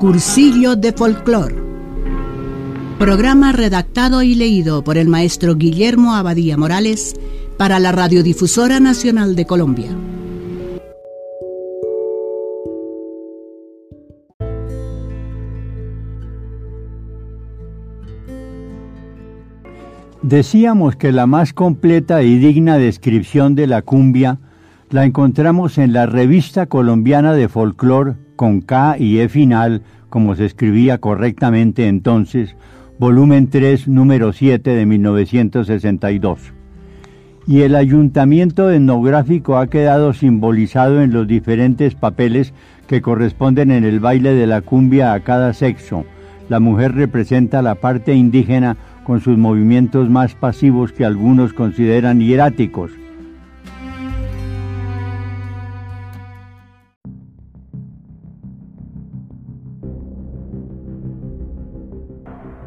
Cursillo de Folclor. Programa redactado y leído por el maestro Guillermo Abadía Morales para la Radiodifusora Nacional de Colombia. Decíamos que la más completa y digna descripción de la cumbia la encontramos en la Revista Colombiana de Folclor con K y E final, como se escribía correctamente entonces, volumen 3, número 7 de 1962. Y el ayuntamiento etnográfico ha quedado simbolizado en los diferentes papeles que corresponden en el baile de la cumbia a cada sexo. La mujer representa la parte indígena con sus movimientos más pasivos que algunos consideran hieráticos.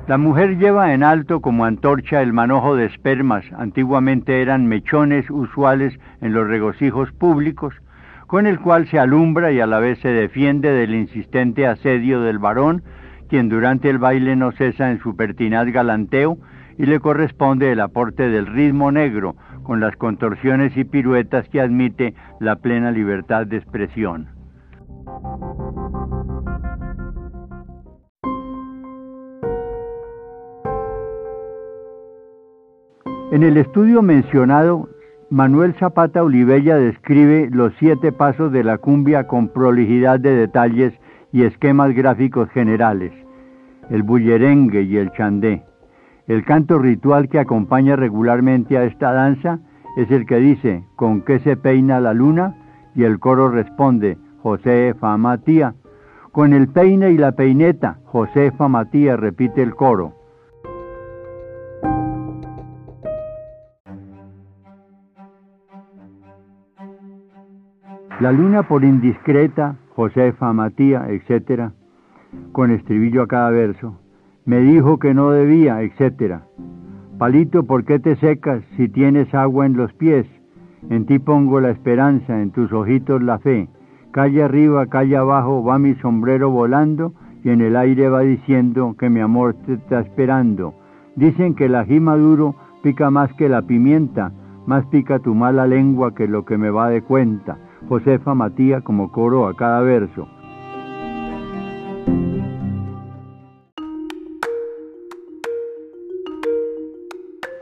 La mujer lleva en alto como antorcha el manojo de espermas, antiguamente eran mechones usuales en los regocijos públicos, con el cual se alumbra y a la vez se defiende del insistente asedio del varón, quien durante el baile no cesa en su pertinaz galanteo y le corresponde el aporte del ritmo negro, con las contorsiones y piruetas que admite la plena libertad de expresión. En el estudio mencionado, Manuel Zapata Olivella describe los siete pasos de la cumbia con prolijidad de detalles y esquemas gráficos generales, el bullerengue y el chandé. El canto ritual que acompaña regularmente a esta danza es el que dice, ¿con qué se peina la luna? Y el coro responde, Josefa Matía. Con el peine y la peineta, Josefa Matía repite el coro. La luna por indiscreta, Josefa, Matía, etc., con estribillo a cada verso, me dijo que no debía, etc. Palito, ¿por qué te secas si tienes agua en los pies? En ti pongo la esperanza, en tus ojitos la fe. Calle arriba, calle abajo, va mi sombrero volando y en el aire va diciendo que mi amor te está esperando. Dicen que el ají maduro pica más que la pimienta, más pica tu mala lengua que lo que me va de cuenta. Josefa Matía como coro a cada verso.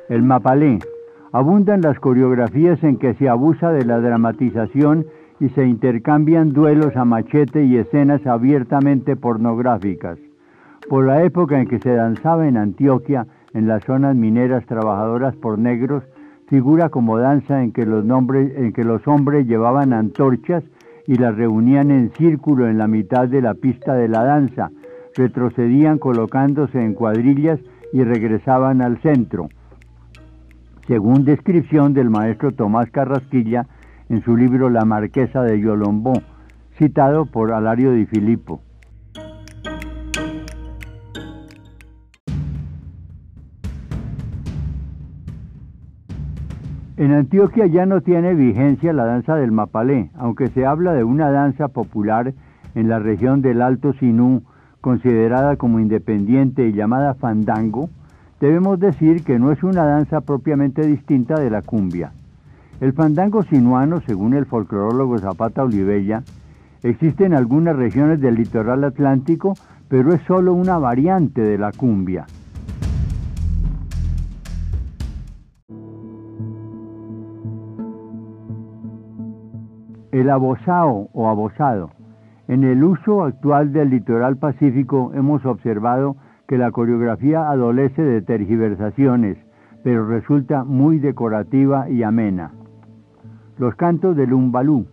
El mapalé. Abundan las coreografías en que se abusa de la dramatización y se intercambian duelos a machete y escenas abiertamente pornográficas. Por la época en que se danzaba en Antioquia, en las zonas mineras trabajadoras por negros, figura como danza en que los, hombres llevaban antorchas y las reunían en círculo en la mitad de la pista de la danza, retrocedían colocándose en cuadrillas y regresaban al centro. Según descripción del maestro Tomás Carrasquilla en su libro La Marquesa de Yolombó, citado por Alario Di Filippo. En Antioquia ya no tiene vigencia la danza del mapalé, aunque se habla de una danza popular en la región del Alto Sinú, considerada como independiente y llamada fandango, debemos decir que no es una danza propiamente distinta de la cumbia. El fandango sinuano, según el folclorólogo Zapata Olivella, existe en algunas regiones del litoral atlántico, pero es solo una variante de la cumbia. El abosao o abosado. En el uso actual del litoral pacífico hemos observado que la coreografía adolece de tergiversaciones, pero resulta muy decorativa y amena. Los cantos del umbalú.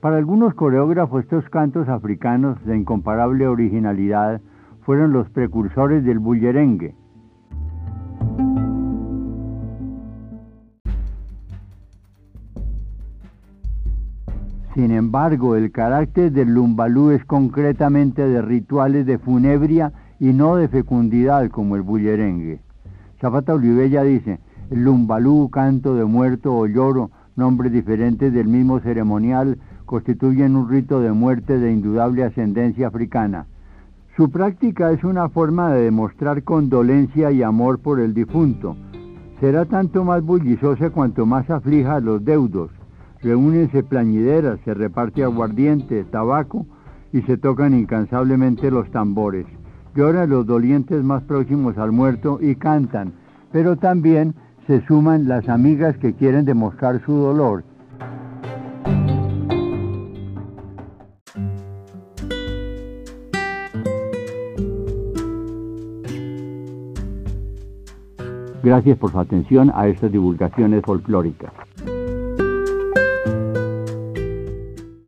Para algunos coreógrafos estos cantos africanos de incomparable originalidad fueron los precursores del bullerengue. Sin embargo, el carácter del lumbalú es concretamente de rituales de funebria y no de fecundidad como el bullerengue. Zapata Olivella dice, el lumbalú, canto de muerto o lloro, nombres diferentes del mismo ceremonial, constituyen un rito de muerte de indudable ascendencia africana. Su práctica es una forma de demostrar condolencia y amor por el difunto. Será tanto más bullizosa cuanto más aflija a los deudos. Reúnense plañideras, se reparte aguardiente, tabaco y se tocan incansablemente los tambores. Lloran los dolientes más próximos al muerto y cantan, pero también se suman las amigas que quieren demostrar su dolor. Gracias por su atención a estas divulgaciones folclóricas.